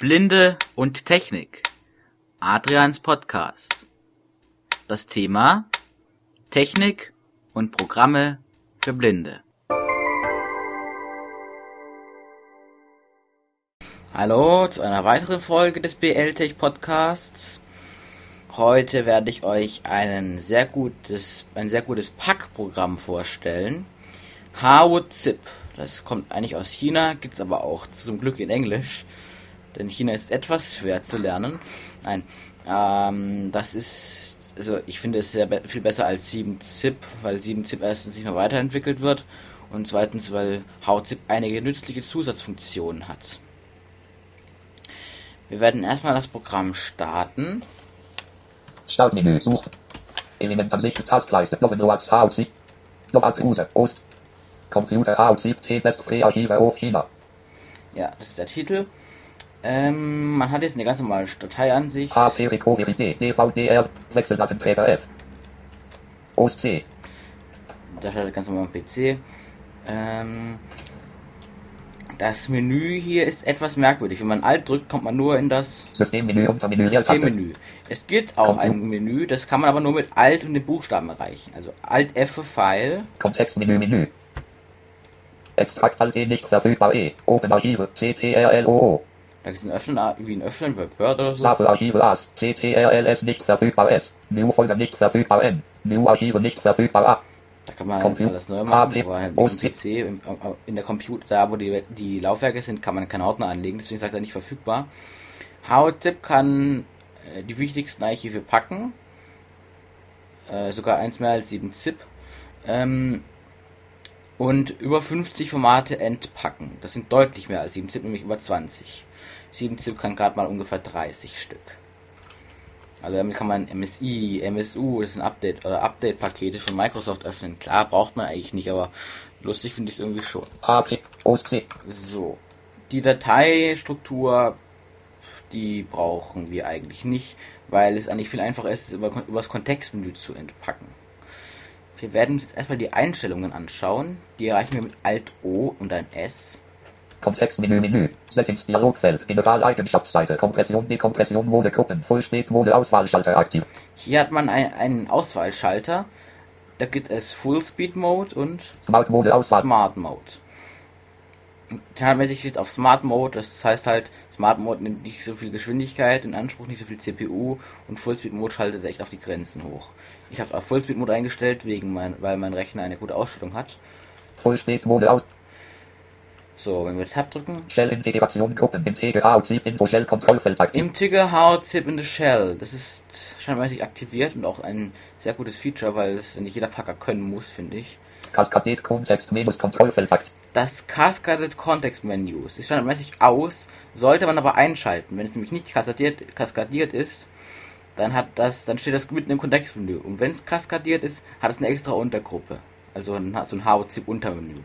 Blinde und Technik. Adrians Podcast. Das Thema Technik und Programme für Blinde. Hallo zu einer weiteren Folge des BL-Tech Podcasts. Heute werde ich euch einen sehr gutes, ein sehr gutes Packprogramm vorstellen. Harwood Zip. Das kommt eigentlich aus China, gibt's aber auch zum Glück in Englisch. Denn China ist etwas schwer zu lernen. Nein, ähm, das ist, also ich finde es sehr be viel besser als 7-Zip, weil 7-Zip erstens nicht mehr weiterentwickelt wird und zweitens, weil HowZip einige nützliche Zusatzfunktionen hat. Wir werden erstmal das Programm starten. Startmenü, Such. Elementansicht, Taskleiste, Login, Loax, HZ. Logout, User, Ost. Computer, HZ, T-Test, Archive, O, China. Ja, das ist der Titel. Ähm, man hat jetzt eine ganz normale Dateiansicht. HP Recovery D, DVDR, Wechseldatenträger F. Ost C. Da startet ganz normal am PC. Ähm, das Menü hier ist etwas merkwürdig. Wenn man Alt drückt, kommt man nur in das Systemmenü. Systemmenü. Es gibt auch ein Menü, das kann man aber nur mit Alt und den Buchstaben erreichen. Also Alt F für File. Kontextmenü, Menü. Extrakt Alt E nicht verfügbar E. Open Archive, CTRLOO. Da gibt es ein Öffnen, wie ein Öffnen für Word oder so. Safe Archive AS, CTRLS nicht verfügbar S. New Folder nicht verfügbar N. New Archive nicht verfügbar A. Da kann man Computer. alles neu machen, aber halt im. PC, im, in der Computer, da wo die, die Laufwerke sind, kann man keinen Ordner anlegen, deswegen sagt er nicht verfügbar. HowZip kann äh, die wichtigsten Archive packen, äh, sogar eins mehr als 7 Zip, ähm, und über 50 Formate entpacken. Das sind deutlich mehr als 7 Zip, nämlich über 20. 7 Zip kann gerade mal ungefähr 30 Stück. Also damit kann man MSI, MSU, das sind Update oder Update-Pakete von Microsoft öffnen. Klar, braucht man eigentlich nicht, aber lustig finde ich es irgendwie schon. C. So. Die Dateistruktur, die brauchen wir eigentlich nicht, weil es eigentlich viel einfacher ist, über, über das Kontextmenü zu entpacken. Wir werden uns jetzt erstmal die Einstellungen anschauen. Die erreichen wir mit Alt O und ein S. Kontextmenü, Menü. Settings, Dialogfeld, General-Eigenschaftsseite, Kompression, Dekompression, Mode, Gruppen, Fullspeed-Mode, Auswahlschalter aktiv. Hier hat man ein, einen Auswahlschalter. Da gibt es Full Speed Mode und Smart-Mode, Auswahl. Mode. Standardmäßig steht auf Smart Mode, das heißt halt, Smart Mode nimmt nicht so viel Geschwindigkeit in Anspruch, nicht so viel CPU und Full Speed Mode schaltet echt auf die Grenzen hoch. Ich habe auf Full Speed Mode eingestellt, wegen mein, weil mein Rechner eine gute Ausstattung hat. Fullspeed-Mode, aus. So, wenn wir Tab drücken, Shell-Integration, Gruppen, Integer, Out, Sieb, Info, Shell, Kontrollfeld aktiv. Integer How Zip in the Shell. Das ist standardmäßig aktiviert und auch ein sehr gutes Feature, weil es nicht jeder Packer können muss, finde ich. Kaskadiert, Kontext, Menus, Kontrollfeld aktiv. Das Cascaded Context Menu ist standardmäßig aus, sollte man aber einschalten. Wenn es nämlich nicht kaskadiert, kaskadiert ist, dann hat das, dann steht das mitten im Kontextmenü. Und wenn es kaskadiert ist, hat es eine extra Untergruppe. Also ein, so ein HOZIP Untermenü.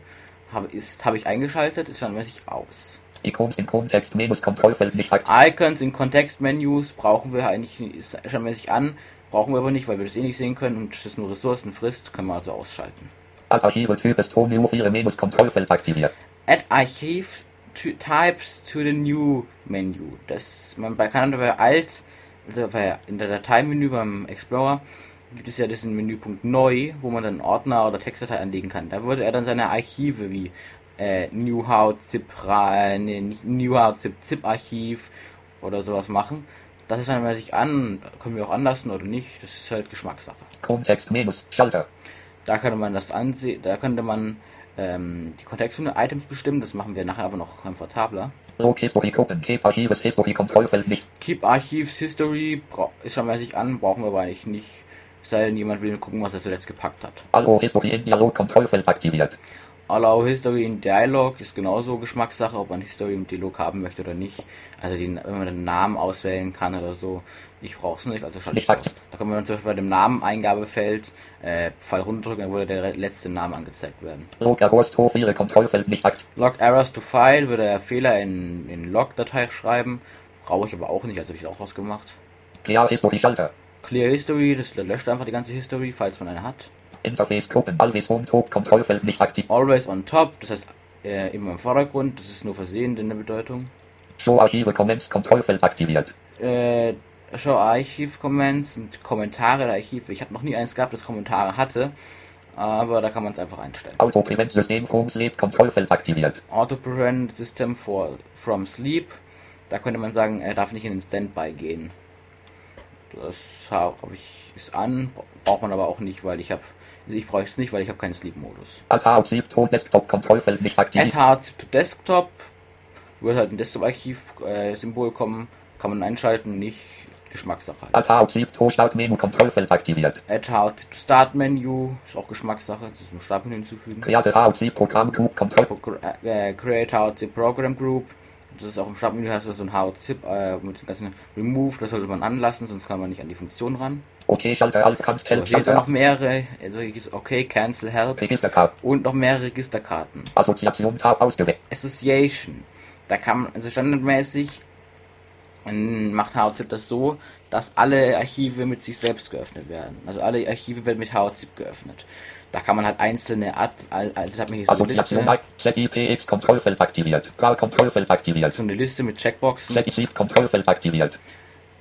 Habe habe ich eingeschaltet, ist standardmäßig aus. Icons im Kontext, Menus, Kontrollfeld nicht aktiv. Icons in Kontextmenüs brauchen wir eigentlich, ist standardmäßig an, brauchen wir aber nicht, weil wir das eh nicht sehen können und das nur Ressourcen frisst, können wir also ausschalten. Archive, Typ ist Home, New 4, Menus, Kontrollfeld aktiviert. Add Archive to Types to the New Menu. Das man bei kann bei Alt, also bei in der Dateimenü beim Explorer gibt es ja diesen Menüpunkt Neu, wo man dann Ordner oder Textdatei anlegen kann. Da würde er dann seine Archive wie äh, New How Zip, Ra- nee, nicht New How Zip Zip Archiv oder sowas machen. Das ist dann mal sich an, können wir auch anlassen oder nicht. Das ist halt Geschmackssache. Kontext, Menus, Schalter. Da könnte man das ansehen, da könnte man ähm, die Kontextmenü-Items bestimmen, das machen wir nachher aber noch komfortabler. Keep, Archives, History, Kontrollfeld nicht. Keep Archives History bra- ist schon mäßig an, brauchen wir aber eigentlich nicht. Es sei denn, jemand will gucken, was er zuletzt gepackt hat. Allo, History in Dialog, Kontrollfeld aktiviert. Allow History in Dialog ist genauso Geschmackssache, ob man History im Dialog haben möchte oder nicht. Also die, wenn man den Namen auswählen kann oder so. Ich brauche es nicht, also schalte ich aus. Da kann man zum Beispiel bei dem Namen Eingabefeld äh, Pfeil runterdrücken, dann würde der letzte Name angezeigt werden. Log, Agost, Hof, 4, Kontrollfeld nicht aktiv. Log Errors to File würde er Fehler in, in Log-Datei schreiben. Brauche ich aber auch nicht, also habe ich auch rausgemacht. Clear, History, Schalter. Clear History, das löscht einfach die ganze History, falls man eine hat. Interface, Gruppen, Always Home, Top, Kontrollfeld nicht aktiv. Always on top, das heißt äh, immer im Vordergrund, das ist nur versehend in der Bedeutung. Show Archive Comments Kontrollfeld aktiviert. Äh, Show Archiv-Comments und Kommentare der Archive. Ich habe noch nie eins gehabt, das Kommentare hatte. Aber da kann man es einfach einstellen. Auto Prevent System Home Sleep Kontrollfeld aktiviert. Auto Prevent System for, from Sleep. Da könnte man sagen, er darf nicht in den Standby gehen. Das habe ich ist an, braucht man aber auch nicht, weil ich habe ich brauche es nicht, weil ich habe keinen Sleep-Modus. Sleep to Desktop Kontrollfeld nicht aktiviert. Add to Desktop wird halt ein Desktop-Archiv-Symbol kommen, kann man einschalten, nicht Geschmackssache. Halt. Sleep to Start Menü Kontrollfeld aktiviert. Add to Start Menu ist auch Geschmackssache, das ist im Startmenü hinzufügen. Create Sleep Programm Group Kontroll. Äh, create HOC Program Group das ist auch im Startmenü hast du so ein HOZIP äh, mit dem ganzen Remove, das sollte man anlassen, sonst kann man nicht an die Funktion ran. Okay, Schalter, Alt, Cancel, so, hier sind noch mehrere, also hier ist okay, Cancel, Help Registerkarten. und noch mehrere Registerkarten. Assoziation, Tab ausgewählt. Association, da kann man, also standardmäßig macht HOZIP das so, dass alle Archive mit sich selbst geöffnet werden. Also alle Archive werden mit HOZIP geöffnet. Da kann man halt einzelne Ad, also hat man hier so eine Liste. ZIPX Kontrollfeld aktiviert. Kontrollfeld aktiviert. So eine Liste mit Checkboxen. ZIP Kontrollfeld aktiviert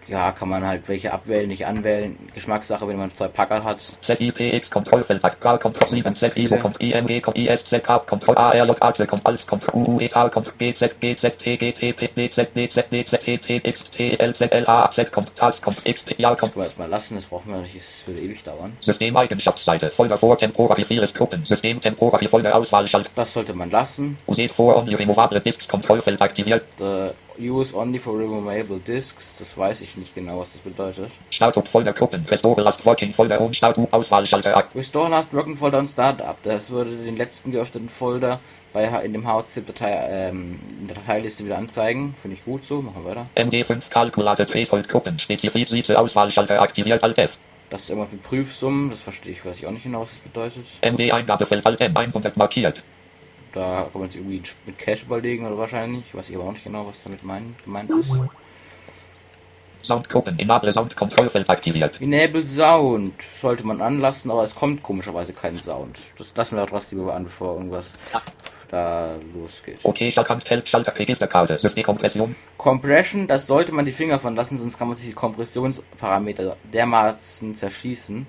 ja, kann man halt welche abwählen, nicht anwählen. Geschmackssache, wenn man zwei Packer hat. ZIPX Kontrollfeld, Gal Kontroll 7, Z ISO kommt IMG kommt ISZ K Kontroll AR J AC kommt alles kommt UU Etal kommt GZ GZ T GT P BZ BZ BZ T T X T L Z L A Z kommt TAS kommt XP ja kommt. Das erstmal lassen, das brauchen wir nicht, das würde ewig dauern. Systemeigenschaftsseite, Folder vor Temporary Virus Gruppen, System Temporary Folder Auswahl Schalt. Das sollte man lassen. Uset vor Only Removable Disks Kontrollfeld aktiviert. The Use only for removable disks, das weiß ich nicht genau, was das bedeutet. Startup Folder Gruppen, Restore Last Working Folder und Startup Auswahlschalter ab. Restore Last Working Folder und Startup, das würde den letzten geöffneten Folder bei in dem HZIP-Datei ähm, in der Dateiliste wieder anzeigen. Finde ich gut so, machen wir weiter. MD5 Calculated Threshold Gruppen, Spezifizierte Auswahlschalter aktiviert Alt F. Das ist immer mit Prüfsummen, das verstehe ich, weiß ich auch nicht genau, was das bedeutet. MD Eingabefeld Alt M 100 markiert. Da kann man sich irgendwie mit Cache überlegen oder wahrscheinlich. Weiß ich aber auch nicht genau, was damit mein, gemeint ist. Soundgruppen, Enable Sound Kontrollfeld aktiviert. Enable Sound sollte man anlassen, aber es kommt komischerweise kein Sound. Das lassen wir trotzdem an, bevor irgendwas da losgeht. Okay, Schaltkampf, Help, Schalter, Registerkarte, Systemkompression. Compression, das sollte man die Finger von lassen, sonst kann man sich die Kompressionsparameter dermaßen zerschießen.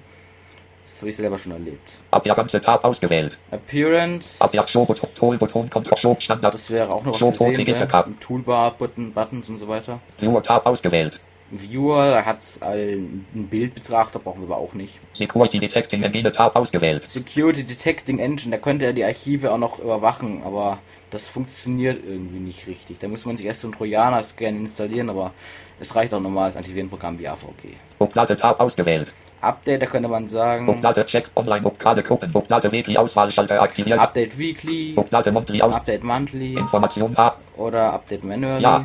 Das habe ich selber schon erlebt. Tab ausgewählt. Appearance. Das wäre auch noch was zu sehen, ne? Toolbar-Button, Buttons und so weiter. Viewer-Tab ausgewählt. Viewer, da hat es ein Bildbetrachter, brauchen wir aber auch nicht. Security Detecting Engine Tab ausgewählt. Security Detecting Engine, da könnte er die Archive auch noch überwachen, aber das funktioniert irgendwie nicht richtig. Da muss man sich erst so einen Trojaner-Scan installieren, aber es reicht auch normales Antivirenprogramm wie AVG. Blockade Tab ausgewählt. Update, da könnte man sagen. Blockade Check Online Blockade Gruppen Blockade Weekly Auswahlschalter aktiviert. Update Weekly. Blockade Monthly aus. Update Monthly. Information A. Oder Update Manually. Ja.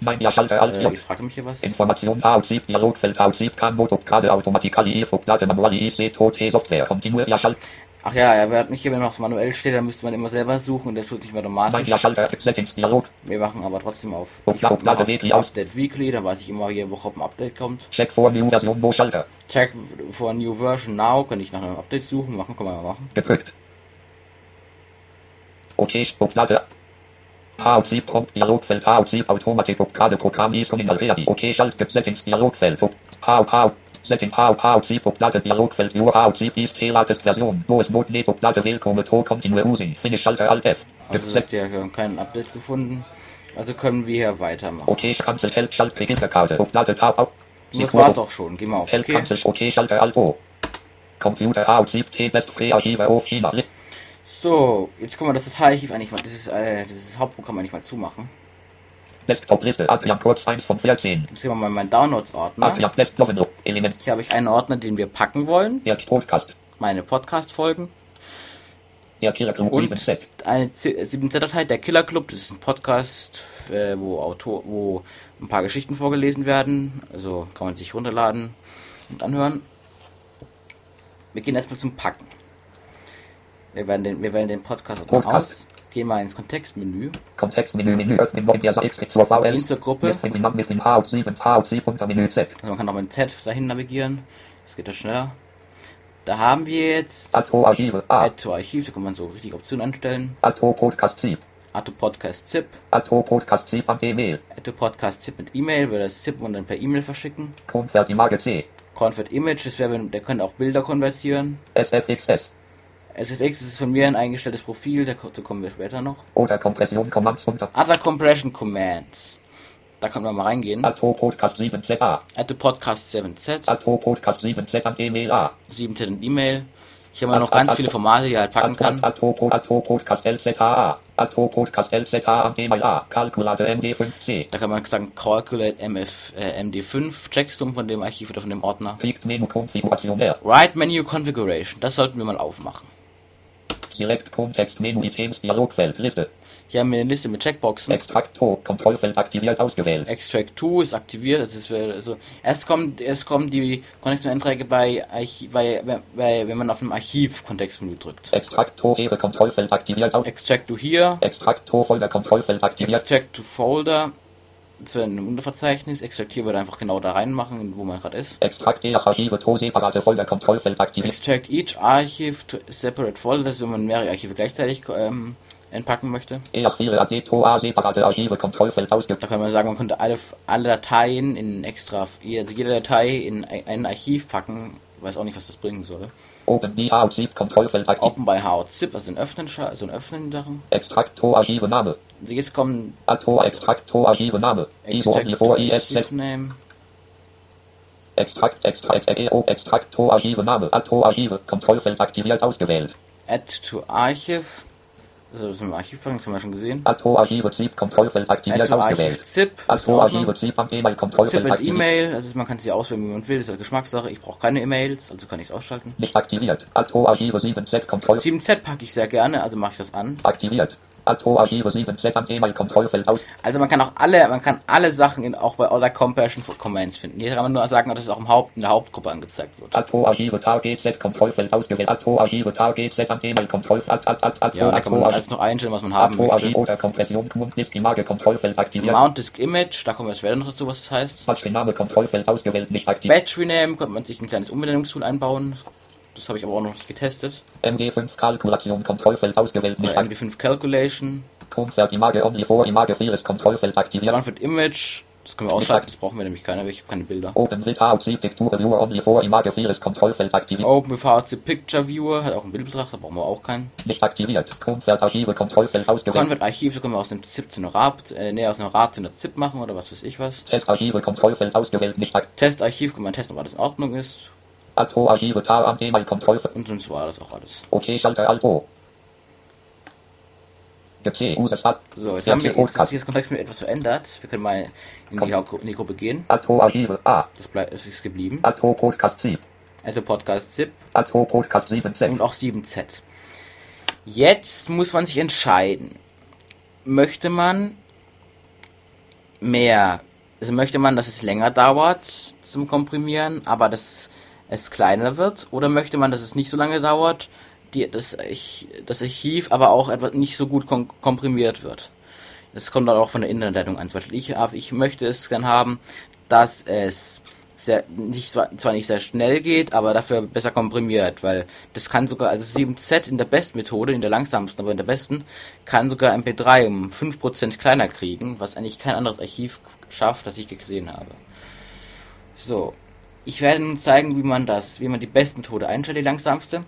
Mein ja Schalter Alt äh, Ich fragte mich hier was. Information A 7 Dialogfeld A 7 kann Blockade automatically Blockade manually IC Tote Software Continue ja Schalter. Ach ja, er wird nicht hier, wenn noch was manuell steht, dann müsste man immer selber suchen und der tut sich automatisch. Wir machen aber trotzdem auf, auf Update Weekly, dann weiß ich immer jede Woche, ob ein Update kommt. Check for New Version, wo Schalter. Check for New Version Now, kann ich nach einem Update suchen, machen, können wir mal machen. Gedrückt. Okay, Blockade. H7 Prompt Dialogfeld H7 Automatik Blockade Programm ist ready. Okay, Schalt Settings Dialogfeld. H Setting How How C Platte Dialogfeld Viewer How C ist latest Version. Wo es Not Neto Platte Willkommen to Continue Using. Finish Schalter Alt F. Also sagt ja, wir haben kein Update gefunden. Also können wir hier weitermachen. Okay, Cancel Help Schalt Registerkarte. Platte Tab auf. Das war's auch schon. Geh mal auf Help okay. Cancel Okay, Schalter Alt O. Computer How 7 Best Free Archive auf China. So, jetzt können wir das Dateiarchiv eigentlich mal, dieses, äh, dieses Hauptprogramm eigentlich mal zumachen. Desktop-Liste, Adrian Kurz 1 von 14. Jetzt gehen wir mal in meinen Downloads-Ordner. Adrian Desktop Element. Hier habe ich einen Ordner, den wir packen wollen. Podcast. Meine Podcast-Folgen. Der Killer Club und 7Z. Eine 7Z-Datei, der Killer Club, das ist ein Podcast, äh, wo, Autor, wo ein paar Geschichten vorgelesen werden. Also kann man sich runterladen und anhören. Wir gehen erstmal zum Packen. Wir wählen den, wir wählen den Podcast, Podcast. aus. Gehen wir ins Kontextmenü. Kontextmenü, Menü öffnen, Mobilversa X, zur VL. Gehen zur Gruppe. Mit dem, mit dem H7, H7 unter Menü Z. Also man kann auch mit Z dahin navigieren. Das geht ja schneller. Da haben wir jetzt Add to Archive. A. Add to Archive, da kann man so richtig Optionen einstellen. Add to Podcast 7. Atto Podcast Zip, Atto Podcast C an E-Mail. Atto Podcast Zip mit E-Mail, würde das Zip und dann per E-Mail verschicken. Convert Image C. Convert Image, das wäre, der könnte auch Bilder konvertieren. SFXS. SFX ist von mir ein eingestelltes Profil, dazu kommen wir später noch. Oder Kompression Commands unter. Other Compression Commands. Da kann man mal reingehen. Atto Podcast 7ZA. Atto Podcast 7Z, Atto Podcast 7Z an E-Mail A. 7Z und E-Mail. Hier haben wir noch ganz viele Formate, die er halt packen kann. Atto Pod- Atto Podcast LZA. Atto Podcast LZA an E-Mail A. Calculator MD5C. Da kann man sagen, Calculate MF, äh, MD5, Checksum von dem Archiv oder von dem Ordner. Right Menu Configuration, das sollten wir mal aufmachen. Select Kontext Menü Items Dialogfeld Liste. Hier haben wir eine Liste mit Checkboxen. Extrakt To. Kontrollfeld aktiviert ausgewählt. Extract 2 ist aktiviert, also, es wäre, also erst kommt erst kommen die Kontextmenüeinträge bei, bei, bei wenn man auf dem Archiv Kontextmenü drückt. Extrakt To. Ehre Kontrollfeld aktiviert aus. Extract to hier, Extrakt To. Folder Kontrollfeld aktiviert. Extract to Folder, das wäre ein Unterverzeichnis. Extract hier würde einfach genau da reinmachen, wo man gerade ist. Extrakt EAF Archive To. Separate Folder Kontrollfeld aktiviert. Extract each archive to separate folder, das ist, wenn man mehrere Archive gleichzeitig ähm, entpacken möchte. EAF 4 AD To. A. Separate Archive Kontrollfeld ausgewählt. Da kann man sagen, man könnte alle, alle Dateien in extra, also jede Datei in ein Archiv packen. Weiß auch nicht, was das bringen soll. Open die A. Sieb Kontrollfeld aktiviert. Open by How Zip, also ein Öffnen, also ein Öffnen Sachen. Extrakt To. Archive Name. Also jetzt kommen Atto Extrakt To. Archive Name. ISO Extract Omnivore to ISZ. Archive Name. Extrakt, Extrakt, EO, Extrakt, To, Archive, Name, Atto, Archive, Kontrollfeld aktiviert, ausgewählt. Add to Archive. Also das mit dem Archiv packen, das haben wir schon gesehen. Atto, Archive, Zip, Kontrollfeld aktiviert, ausgewählt. Zip. ist Ordnung. Archive, Zip, am E-Mail, Zip Kontrollfeld mit aktiviert. E-Mail, also man kann sie auswählen, wie man will, das ist eine Geschmackssache. Ich brauche keine E-Mails, also kann ich es ausschalten. Nicht aktiviert. Atto, Archive, 7Z, Kontroll, 7Z packe ich sehr gerne, also mache ich das an. aktiviert. Atto, Archive, 7Z, am E-Mail, Kontrollfeld aus. Also man kann auch alle, man kann alle Sachen in, auch bei Other Compression Commands finden. Hier kann man nur sagen, dass es auch im Haupt, in der Hauptgruppe angezeigt wird. Archive, Target, Kontrollfeld ausgewählt. Archive, Target, Kontrollfeld, Ja, da kann man alles noch einstellen, was man haben möchte. oder Kompression, Disk, Image, Kontrollfeld aktiviert. Mount Disk Image, da kommen wir später noch dazu, was das heißt. Maschinenname, Kontrollfeld ausgewählt, nicht aktiviert. Batch Rename könnte man sich ein kleines Umbenennungstool einbauen. Das habe ich aber auch noch nicht getestet. MD5, Kalkulation, Kontrollfeld ausgewählt, aktiviert. MD5 Calculation. Convert Image Omnivore Image 4 ist Kontrollfeld aktiviert. Convert Image. Das können wir ausschalten, das brauchen wir nämlich keiner, weil ich habe keine Bilder. Open with AUC Picture Viewer Omnivore Image 4 ist Kontrollfeld aktiviert. Open with VHC Picture Viewer, hat auch einen Bildbetrachter, brauchen wir auch keinen. Nicht aktiviert. Convert Archive Kontrollfeld ausgewählt. Convert Archiv, so können wir aus dem ZIP zu einer RAP, äh, nee, aus einer RAP zu einer ZIP machen oder was weiß ich was. Test Archive Kontrollfeld ausgewählt. Nicht aktiviert. Testarchiv, kann man testen, ob alles in Ordnung ist. Atto Archive Tar am Thema Kontrollfeld. Und sonst war das auch alles. Okay, Schalter Alt O. C, User Start. So, jetzt haben wir jetzt das Kontext mit etwas verändert. Wir können mal in die, in die Gruppe gehen. Atto Archive A. Das bleibt, das ist geblieben. Atto Podcast C. Apple Podcast ZIP Atto Podcast 7Z. und auch 7Z. Jetzt muss man sich entscheiden. Möchte man mehr, also möchte man, dass es länger dauert zum Komprimieren, aber dass es kleiner wird, oder möchte man, dass es nicht so lange dauert, die, das, Arch- das Archiv aber auch etwas nicht so gut kom komprimiert wird. Das kommt dann auch von der Internetleitung an. Ich, ich möchte es gern haben, dass es sehr, nicht, zwar, zwar nicht sehr schnell geht, aber dafür besser komprimiert, weil das kann sogar, also 7Z in der Bestmethode, in der langsamsten, aber in der besten, kann sogar MP3 um 5% kleiner kriegen, was eigentlich kein anderes Archiv schafft, das ich gesehen habe. So. Ich werde nun zeigen, wie man das, wie man die Bestmethode einstellt, die langsamste.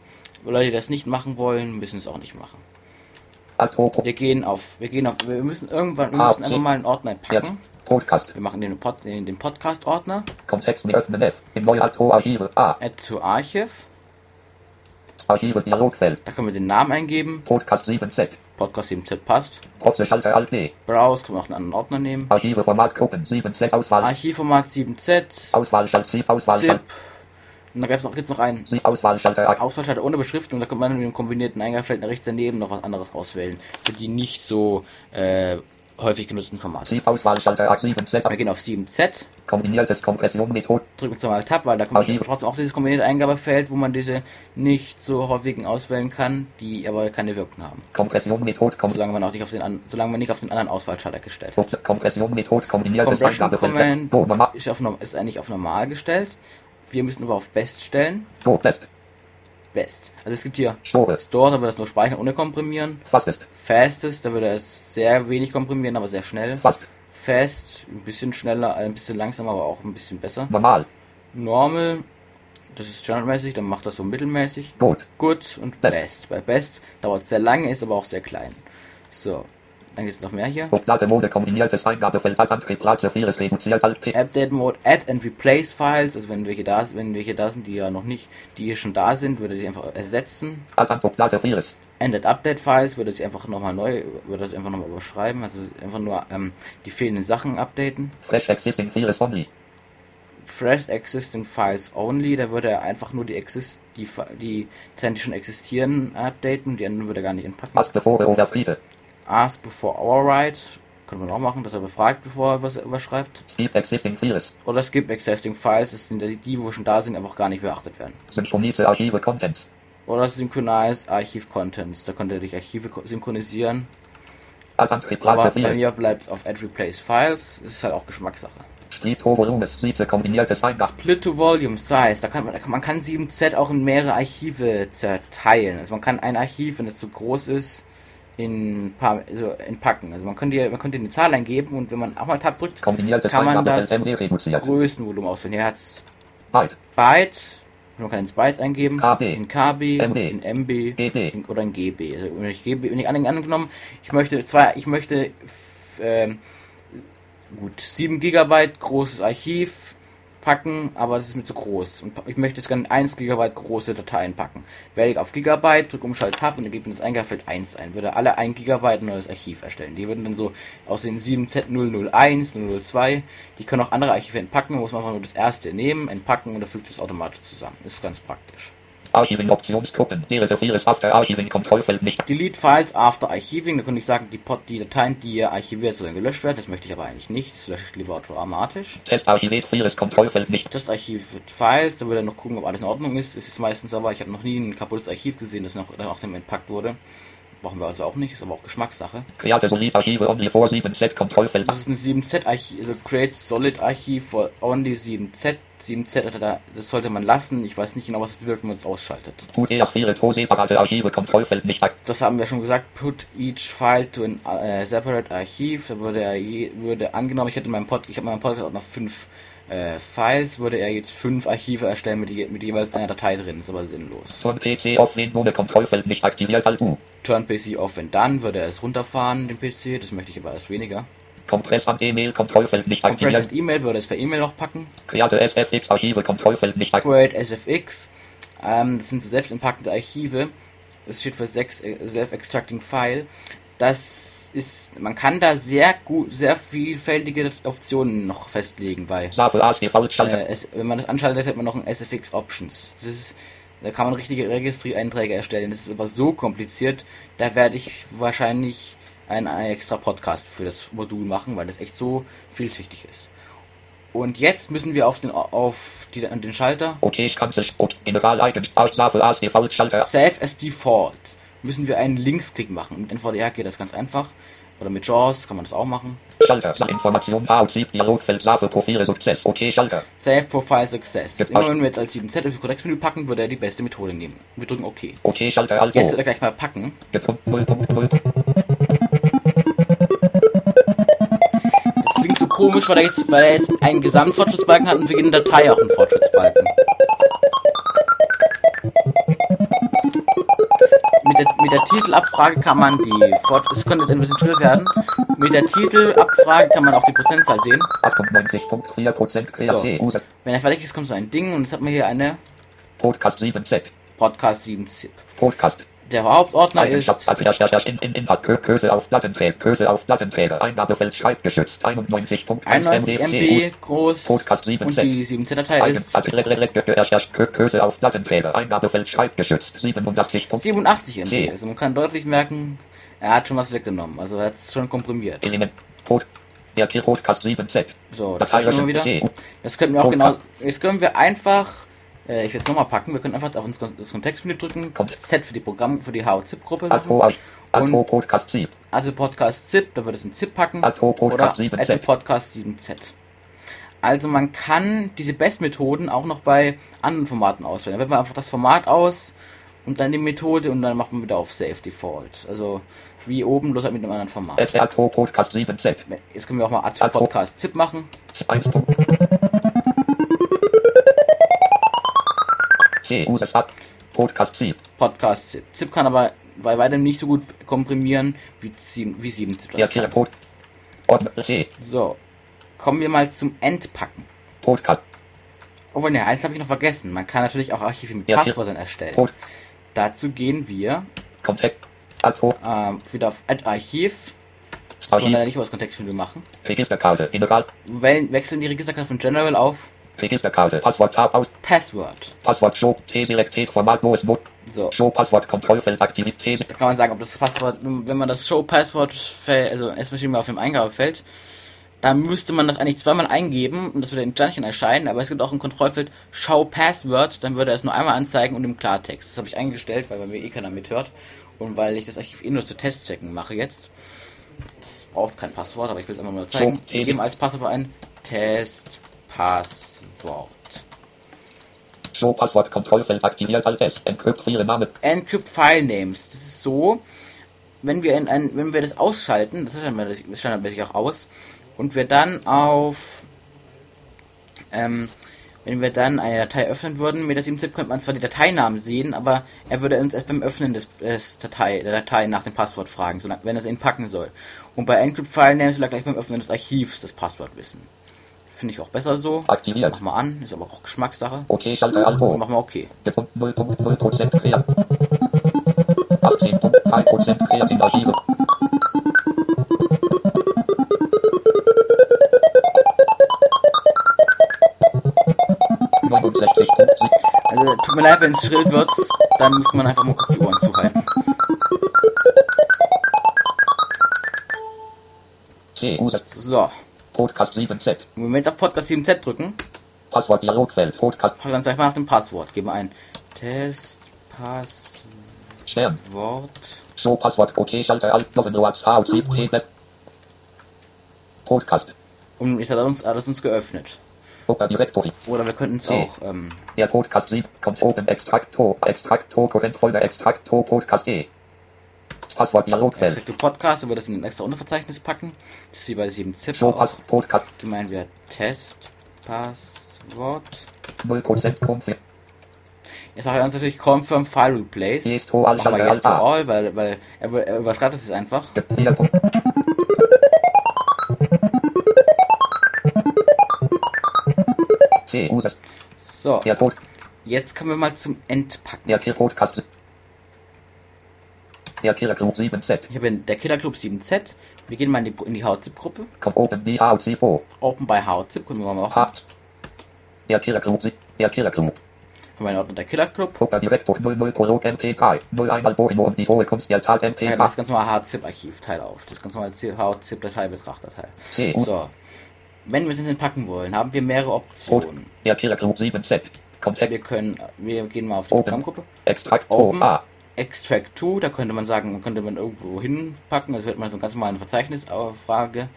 Leute, die das nicht machen wollen, müssen es auch nicht machen. Wir gehen auf, wir gehen auf, wir müssen irgendwann, wir Ah, müssen einfach Sie- mal einen Ordner packen. Podcast. Wir machen den, Pod, den, den Podcast-Ordner. Kontext mit öffnen F. Im neuen Atto Archive A. Add to Archive. Archive Dialogfeld. Da können wir den Namen eingeben. Podcast 7Z. Podcast 7 Z passt. Schalter Alt D. Browse, können wir auch einen anderen Ordner nehmen. Archive Format Gruppen 7Z Auswahl. Archivformat 7Z. Auswahl Schalt Z. Auswahl ZIP. Und da gibt es noch, gibt's noch einen Z. Auswahl Schalter A. Auswahlschalter ohne Beschriftung. Da kann man mit dem kombinierten Eingabefeld rechts daneben noch was anderes auswählen. Für die nicht so äh, häufig genutzten Formate. Z. Auswahl Schalter A 7Z. Wir gehen auf 7Z. Kombiniertes Kompression Methode. drücken wir zweimal Tab, weil da kommt Archiv. trotzdem auch dieses kombinierte Eingabefeld, wo man diese nicht so häufigen auswählen kann, die aber keine Wirkung haben. Kompression Methode. Kom Solange man auch nicht auf den, an, solange man nicht auf den anderen Auswahlschalter gestellt hat. Kompression Methode. Kombiniertes Eingabefeld. Ist, auf, ist eigentlich auf normal gestellt. Wir müssen aber auf Best stellen. Wo Best. Best. Also es gibt hier Store. Store, da wird es nur speichern ohne komprimieren. Fastest. Fastest, da würde es sehr wenig komprimieren, aber sehr schnell. Fast. Fast, ein bisschen schneller, ein bisschen langsamer, aber auch ein bisschen besser. Normal. Normal, das ist standardmäßig, dann macht das so mittelmäßig. Gut. Good und Best. Best. Bei Best dauert es sehr lange, ist aber auch sehr klein. So, dann gibt es noch mehr hier. Schublade Mode kombiniertes Eingabefeld Antrieb Platz 4 ist reduziert Alt P. Update Mode, Add and Replace Files, also wenn welche da, wenn welche da sind, die ja noch nicht, die hier schon da sind, würde sie einfach ersetzen. 4 ist. Ended Update Files würde sie einfach nochmal neu, würde sie einfach nochmal überschreiben, also einfach nur ähm, die fehlenden Sachen updaten. Fresh Existing 4 ist only. Fresh Existing Files Only, da würde er einfach nur die exist die, die Dateien, die schon existieren, updaten, die anderen würde er gar nicht entpacken. Ask before overfriede. Ask before override, könnte man auch machen, dass er befragt, bevor er was überschreibt. Skip Existing 4 ist. Oder Skip Existing Files, das sind die, die, wo schon da sind, einfach gar nicht beachtet werden. Synchronize Archive Contents. Oder Synchronize Archive Contents, da könnt ihr durch Archive synchronisieren. Aber bei 4 ist. mir bleibt es auf Add Replace Files, das ist halt auch Geschmackssache. Split to Volume ist 7 kombiniertes Eingab. Split to Volume Size, da kann man, man kann 7Z auch in mehrere Archive zerteilen. Also man kann ein Archiv, wenn es zu groß ist, in paar, also entpacken. Also man könnte hier, man könnte eine Zahl eingeben und wenn man auch mal Tab drückt, kann man das. Größenvolumen auswählen. Hier hat's Byte. Byte, man kann ins Byte eingeben, KB, in KB, MB, in MB GB. in, oder in GB. Also wenn ich GB, wenn ich an- angenommen, ich möchte zwar, ich möchte f- ähm, gut 7 Gigabyte großes Archiv packen, aber das ist mir zu groß. Und ich möchte es gerne in 1 Gigabyte große Dateien packen. Wähle ich auf Gigabyte, drücke Umschalt Tab und das Eingabefeld 1 ein. Würde alle 1 Gigabyte ein neues Archiv erstellen. Die würden dann so aus den 7Z001, 002, die können auch andere Archive entpacken, muss man einfach nur das erste nehmen, entpacken und dann fügt es automatisch zusammen. Ist ganz praktisch. Archiving Optionsgruppen. Delete 4 ist After Archiving Kontrollfeld nicht. Delete Files after Archiving, da könnte ich sagen, die, Pod, die Dateien, die ihr archiviert, sollen gelöscht werden. Das möchte ich aber eigentlich nicht. Das lösche ich lieber automatisch. Test Archiviert 4 ist Kontrollfeld nicht. Das Archiv wird Files, da würde er noch gucken, ob alles in Ordnung ist. Es ist meistens aber, ich habe noch nie ein kaputtes Archiv gesehen, das noch nach dem entpackt wurde. Brauchen wir also auch nicht, ist aber auch Geschmackssache. Create Solid Archive Only for 7 Set Kontrollfeld. Das ist ein 7Z-Archiv, also Create Solid Archiv for only 7Z. 7Z, da- das sollte man lassen. Ich weiß nicht genau, was das bedeutet, wenn man es ausschaltet. Tut eher 4 to separate Archive Kontrollfeld nicht. Das haben wir schon gesagt. Put each file to an äh, separate Archiv. Da würde er je, würde angenommen, ich hätte in meinem Pod, ich habe in meinem Podcast noch fünf äh, Files, würde er jetzt fünf Archive erstellen mit, je, mit jeweils einer Datei drin. Ist aber sinnlos. Turn PC auf Win ohne Kontrollfeld nicht aktiviert. Alt U. Turn PC off wenn dann würde er es runterfahren, den PC. Das möchte ich aber erst weniger. Compress an E-Mail Kontrollfeld nicht aktiviert. E-Mail würde es per E-Mail noch packen. Create SFX Archive Kontrollfeld nicht aktiviert. Create SFX. Ähm, das sind so selbst entpackende Archive. Das steht für äh, Self-Extracting File. Das ist, man kann da sehr gut, sehr vielfältige Optionen noch festlegen Schalter. Äh, es, wenn man das anschaltet, hat man noch ein SFX Options. Das ist, da kann man richtige Registrieeinträge erstellen. Das ist aber so kompliziert, da werde ich wahrscheinlich einen, einen extra Podcast für das Modul machen, weil das echt so vielschichtig ist. Und jetzt müssen wir auf den auf die, an den Schalter Okay, ich kann sich. Und General. Alt Save AS Default Schalter. Save as Default. Müssen wir einen Linksklick machen. Mit NVDA geht das ganz einfach. Oder mit JAWS kann man das auch machen. Schalter. Information A7 Dialogfeld Save Profile Success. Okay, Schalter. Save Profile Success. Gepasst. Immer wenn wir jetzt als 7Z auf Kontextmenü packen, würde er die beste Methode nehmen. Wir drücken OK. Okay, Schalter Alt Jetzt wird er gleich mal packen. Gedrückt 0.0. Das klingt so komisch, weil er jetzt, weil er jetzt einen Gesamtfortschrittsbalken hat und für jede Datei auch einen Fortschrittsbalken. Mit der, Titelabfrage kann man die Fort es könnte jetzt ein bisschen teuer werden. Mit der Titelabfrage kann man auch die Prozentzahl sehen. 98.4% CAC. User. Wenn er fertig ist, kommt so ein Ding und jetzt hat man hier eine Podcast 7Z. Podcast 7 ZIP. Podcast. Der Hauptordner ist in, in, Köse auf Plattenträger, Köse auf Plattenträger, Eingabefeld schreibgeschützt, 91.1 91 MB groß Podcast und 7Z. die 7Z-Datei Eigen, ist Köse auf Plattenträger, Eingabefeld schreibgeschützt, 87. 87 MB. Also man kann deutlich merken, er hat schon was weggenommen. Also er hat es schon komprimiert. Element, der Podcast 7Z. So, das Datei war schon wieder. C. Das könnten wir auch genau. Jetzt können wir einfach. Äh, ich will es nochmal packen. Wir können einfach auf das Kontextmenü drücken. Set für die Programm für die HO-ZIP-Gruppe Atro Podcast 7. Also Podcast ZIP, da wird es in ZIP packen. Atro Podcast oder 7Z. Apple Podcast 7Z. Also man kann diese Best-Methoden auch noch bei anderen Formaten auswählen. Da wählt man einfach das Format aus und dann die Methode und dann macht man wieder auf Save Default. Also wie oben, bloß halt mit einem anderen Format. SR To Podcast 7Z. Jetzt können wir auch mal hoc. Podcast ZIP machen. 1. C. USA. Podcast 7. Podcast ZIP. ZIP kann aber bei weitem nicht so gut komprimieren wie, 7, wie 7 ZIP das Killer kann. So, kommen wir mal zum Entpacken. Podcast. Oh, ne, eins habe ich noch vergessen. Man kann natürlich auch Archive mit Ja, Passwörtern erstellen. Pod. Dazu gehen wir Kontakt. Alto. ähm, wieder auf Add Archiv. Das kann man leider Archiv. nicht über das Kontextmenü machen. Registerkarte. General. Wechseln die Registerkarte von General auf Registerkarte. Passwort Tab aus. Password. Passwort Show. T-Selektet. Formatlos. Mo- So, Show Passwort Kontrollfeld Aktivität. da kann man sagen, ob das Passwort, wenn man das Show-Passwort, also erstmal stehen wir auf dem Eingabefeld, dann müsste man das eigentlich zweimal eingeben und das würde in Sternchen erscheinen, aber es gibt auch ein Kontrollfeld Show Password, dann würde er es nur einmal anzeigen und im Klartext. Das habe ich eingestellt, weil bei mir eh keiner mithört und weil ich das Archiv eh nur zu Testzwecken mache jetzt. Das braucht kein Passwort, aber ich will es einfach mal zeigen. Wir geben als Passwort ein Testpasswort. Show Passwort Kontrollfeld aktiviert. Alt S. Encryptiere Name. Encrypt File Names. Das ist so, wenn wir in ein, wenn wir das ausschalten, das schalten wir das standardmäßig auch aus, und wir dann auf, ähm, wenn wir dann eine Datei öffnen würden, mit der 7-Zip könnte man zwar die Dateinamen sehen, aber er würde uns erst beim Öffnen des, des Datei, der Datei nach dem Passwort fragen, solange, wenn er es ihn packen soll. Und bei Encrypt File Names will er gleich beim Öffnen des Archivs das Passwort wissen. Finde ich auch besser so. Aktiviert. Mach mal an, ist aber auch Geschmackssache. Okay, Schalter Und Alto. mach mal okay. 0.0% Kreat. 18.3% Kreatin Archive. Also tut mir leid, wenn es schrill wird, dann muss man einfach mal kurz die Ohren zuhalten. Podcast 7Z. wenn wir jetzt auf Podcast 7Z drücken, Passwort Dialogfeld. Podcast fragt uns einfach nach dem Passwort. Geben wir ein Testpasswort. Stern. Show Passwort. Okay, Schalter Alt. Noven Roax H. 7 T. Podcast. Und jetzt hat er uns, hat es uns geöffnet. Open Directory. Oder wir könnten es auch, ähm, Der Podcast 7 kommt To. Extract To. Current Folder Extract To. Podcast E. Passwort Dialogfeld. Select Podcast, aber das in ein extra Unterverzeichnis packen. Das ist wie bei 7zip Show. Pass Podcast Gemeint wir Testpasswort. 0% Config. Jetzt sagt er uns natürlich Confirm File Replace. Yes to all, Machen wir Yes to. All, weil, weil er, er überschreibt es jetzt einfach. So, jetzt kommen wir mal zum Entpacken. Der Podcast. Der Killer Club 7Z. Ich habe hier der Killer Club 7Z. Wir gehen mal in die, in die HZip-Gruppe. Kommt Open die HC4. Open by HZip, können wir mal machen. Hat. Der Killer Club. Der Killer Club. Haben wir einen Ordner der Killer Club. Open Direktor 00 Prolog MP3. 0 einmal Bohemo und die hohe Kunst der Tat Ja, MP3. das ganz normale HZip-Archiv-Teil auf. Das ganz normale HZip-Datei-Betrachterteil. C. So. Wenn wir es entpacken wollen, haben wir mehrere. Optionen. Der Killer Club 7Z. Contact. Wir können, wir gehen mal auf die Open. Programmgruppe. Extract Open. A. Extract to, da könnte man sagen, man könnte man irgendwo hinpacken, also wird man so ein ganz normale Verzeichnisfrage,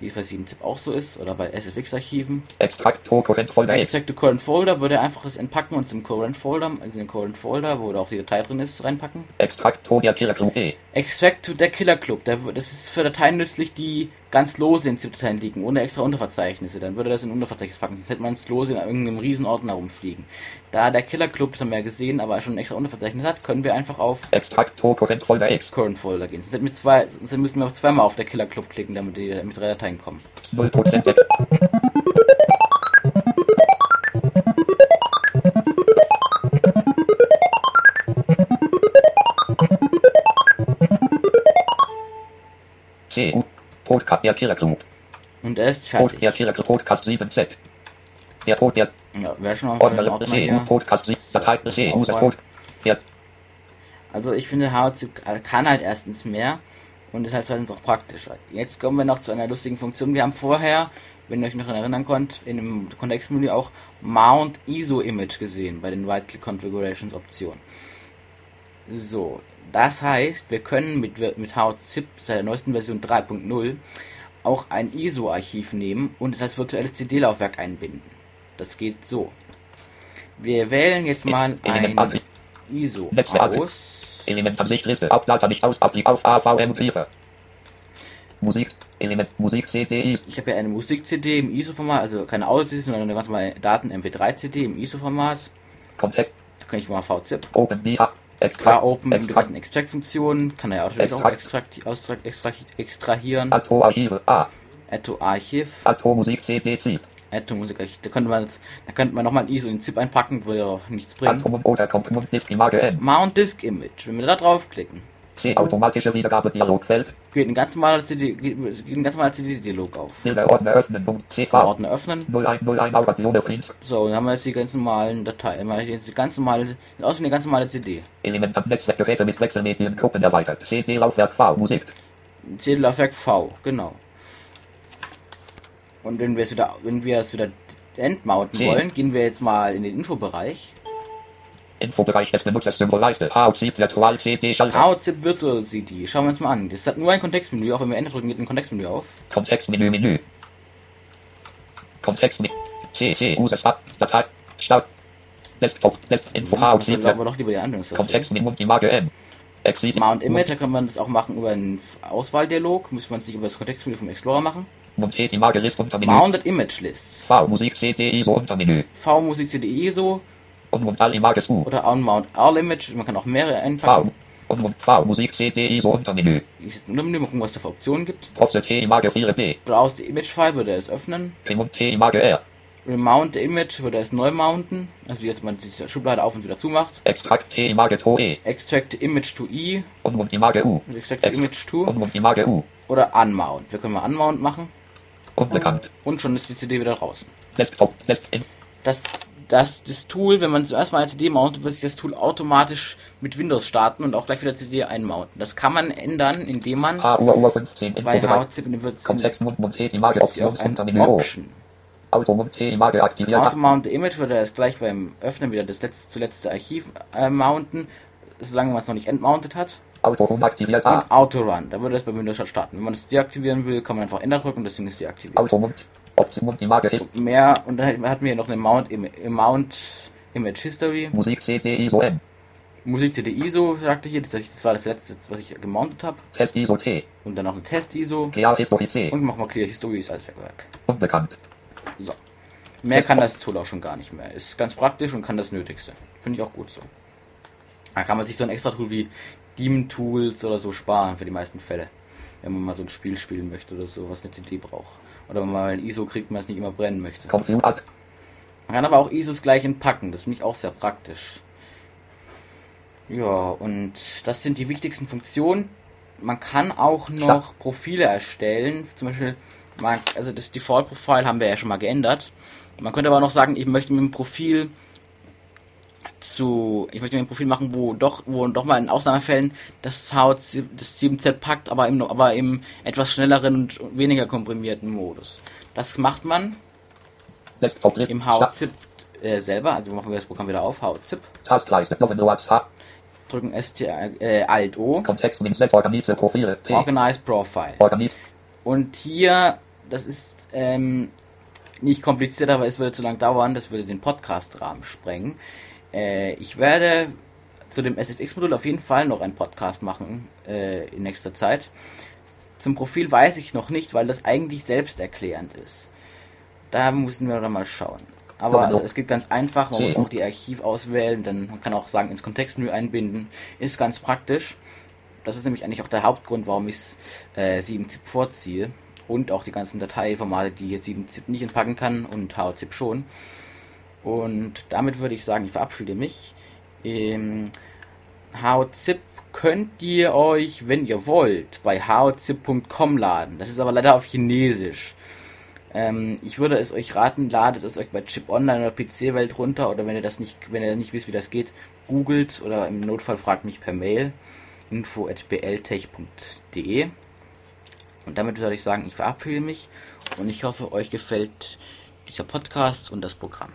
wie es bei 7zip auch so ist, oder bei SFX-Archiven. Extract To Current Folder. Extract to Current Folder würde einfach das entpacken und zum Current Folder, also in den Current Folder, wo da auch die Datei drin ist, reinpacken. Extract To der Killer Club E. Extract to der Killer Club, das ist für Dateien nützlich, die ganz lose in ZIP-Dateien liegen, ohne extra Unterverzeichnisse. Dann würde das in Unterverzeichnis packen, sonst hätte man es lose in irgendeinem riesen Ordner rumfliegen. Da der Killer Club, das haben wir ja gesehen, aber schon ein extra Unterverzeichnis hat, können wir einfach auf Extract To Current Folder X. Current Folder gehen. Sonst, wir zwei, sonst müssen wir auch zweimal auf der Killer Club klicken, damit die mit drei Dateien kommen. 0% X. C. Podcast der Killer Club. Und er ist der fertig. Killer Club Podcast 7Z. Der Pod der Ja, wäre schon auf den Ordner hier. Podcast 7. Datei C. Der Also ich finde, HZip kann halt erstens mehr und ist halt zweitens auch praktischer. Jetzt kommen wir noch zu einer lustigen Funktion. Wir haben vorher, wenn ihr euch noch erinnern könnt, in dem Kontextmenü auch Mount ISO Image gesehen bei den Right Click Configurations Optionen. So, das heißt, wir können mit, mit HZip seit der neuesten Version 3.0 auch ein ISO-Archiv nehmen und es als virtuelles CD-Laufwerk einbinden. Das geht so. Wir wählen jetzt mal ein. ISO aus. Elementansichtliste. Hauptdata nicht aus. Auf AVM Briefe. Musik. Element. Musik CDI. Ich habe ja eine Musik-CD im ISO-Format, also keine Audio-CD, sondern eine ganz normale Daten-MP3-CD im ISO-Format. Kontext. Da kann ich mal VZIP. Open BH. Klar, Extra. Open mit Extra. ganzen Extract-Funktionen, kann er ja auch Extract. extrakt, austrakt, extrakt, extrahieren. Atto Archive. A. Atto Archiv, Atto Musik CD ZIP. Atto Musik Archiv. Da könnte man jetzt, da könnte man nochmal ein ISO in ZIP einpacken, würde ja auch nichts bringen. Atom oder. Mount Disk Image. Wenn wir da draufklicken, C. Automatische Wiedergabe Dialogfeld. geht ein ganz normaler CD, geht, ein ganz normaler CD-Dialog auf. Bilder Ordner öffnen. Punkt. CV. Ordner öffnen. 0101 Auration Prints. So, dann haben wir jetzt die ganz normalen Dateien. Haben wir jetzt die ganz normale, aus eine ganz normale CD. Element am Netzwerkgeräte mit Wechselmediengruppen erweitert. CD Laufwerk V. Musik. CD-Laufwerk V, genau. Und wenn wir es wieder, wenn wir es wieder entmounten C. wollen, gehen wir jetzt mal in den Infobereich. Infobereich des Benutzers Symbolleiste. HC Virtual CD Schalter. AOZIP Virtual CD. Schauen wir uns mal an. Das hat nur ein Kontextmenü. Auch wenn wir Enter drücken, geht ein Kontextmenü auf. Kontextmenü Menü. Kontextmenü. CC Users Ab. Datei. Start. Desktop. Desk Info Also HC laufen wir doch lieber die Anwendungssoftware. Kontextmenü Image M. Exit. Mount Image, da kann man das auch machen über einen Auswahldialog. Müsste man es nicht über das Kontextmenü vom Explorer machen. Montet Image List Untermenü. Mounted Image List. V Musik CD ISO Untermenü. V Musik CD ISO Und All Images U. oder Unmount All Image. Man kann auch mehrere einpacken. Und V Musik CD ISO Untermenü. Ich nur mal gucken, was da für Optionen gibt. Proxy T Image 4B. Browse the Image File würde er es öffnen. Remont T Image R. Remount the Image würde er es neu mounten. Also jetzt man die Schublade auf und wieder zumacht. Extrakt T Image To E. Extract Image to E. Und Image U. Extract Image to. Und Image U. Oder Unmount. Wir können mal Unmount machen. Unbekannt. Und schon ist die CD wieder draußen. Desktop. Desk in. Das, das, das Tool, wenn man zuerst mal eine CD mountet, wird sich das Tool automatisch mit Windows starten und auch gleich wieder CD einmounten. Das kann man ändern, indem man H Uhr Uhr 15. bei. HZIP wird Kontext Mund Montet Image ist hier auch ein Optionsuntermenü O. Option. Auto Montet Image aktiviert. Automount the Image würde er es gleich beim Öffnen wieder das letzte, zuletzte Archiv äh, mounten, solange man es noch nicht entmountet hat. Auto Home aktiviert. Und Autorun, da würde es bei Windows starten. Wenn man es deaktivieren will, kann man einfach Enter drücken Ding ist deaktiviert. Auto Mund. Option Mund Image ist. Mehr, und dann hatten wir noch eine Mount, Im- Mount Image History. Musik CD ISO M. Musik CD ISO, sagte hier, das das war das letzte, was ich gemountet habe. Test ISO T. Und dann noch ein Test ISO. GA History C. Und machen wir Clear History als Werkwerk. Unbekannt. So. Mehr kann das Tool auch schon gar nicht mehr. Ist ganz praktisch und kann das Nötigste. Finde ich auch gut so. Da kann man sich so ein extra Tool wie Demon Tools oder so sparen für die meisten Fälle. Wenn man mal so ein Spiel spielen möchte oder so, was eine CD braucht. Oder wenn man mal ein ISO kriegt, man es nicht immer brennen möchte. Man kann aber auch ISOs gleich entpacken. Das finde ich auch sehr praktisch. Ja, und das sind die wichtigsten Funktionen. Man kann auch noch Profile erstellen. Zum Beispiel, man, also das Default-Profil haben wir ja schon mal geändert. Man könnte aber noch sagen, ich möchte mit dem Profil zu, ich möchte mir ein Profil machen, wo doch, wo doch mal in Ausnahmefällen das Haut das 7Z packt, aber im, aber im etwas schnelleren und weniger komprimierten Modus. Das macht man im HZIP äh, selber, also machen wir das Programm wieder auf, HZIP, Taskleiste. Drücken ST, äh, Alt O, Kontext Organize Profile. P. Organize Profile. Organize. Und hier, das ist ähm, nicht kompliziert, aber es würde zu lang dauern, das würde den Podcast-Rahmen sprengen. Äh, ich werde zu dem SFX-Modul auf jeden Fall noch einen Podcast machen äh, in nächster Zeit. Zum Profil weiß ich noch nicht, weil das eigentlich selbsterklärend ist. Da müssen wir dann mal schauen. Aber also, es geht ganz einfach, man muss auch die Archiv auswählen, dann man kann auch sagen ins Kontextmenü einbinden. Ist ganz praktisch. Das ist nämlich eigentlich auch der Hauptgrund, warum ich äh, 7-Zip vorziehe. Und auch die ganzen Dateiformate, die hier 7-Zip nicht entpacken kann und HZIP schon. Und damit würde ich sagen, ich verabschiede mich. Ähm, HZIP könnt ihr euch, wenn ihr wollt, bei hzip.com laden. Das ist aber leider auf Chinesisch. Ähm, ich würde es euch raten, ladet es euch bei Chip Online oder PC Welt runter oder wenn ihr das nicht, wenn ihr nicht wisst, wie das geht, googelt oder im Notfall fragt mich per Mail info@bltech.de. Und damit würde ich sagen, ich verabschiede mich und ich hoffe, euch gefällt dieser Podcast und das Programm.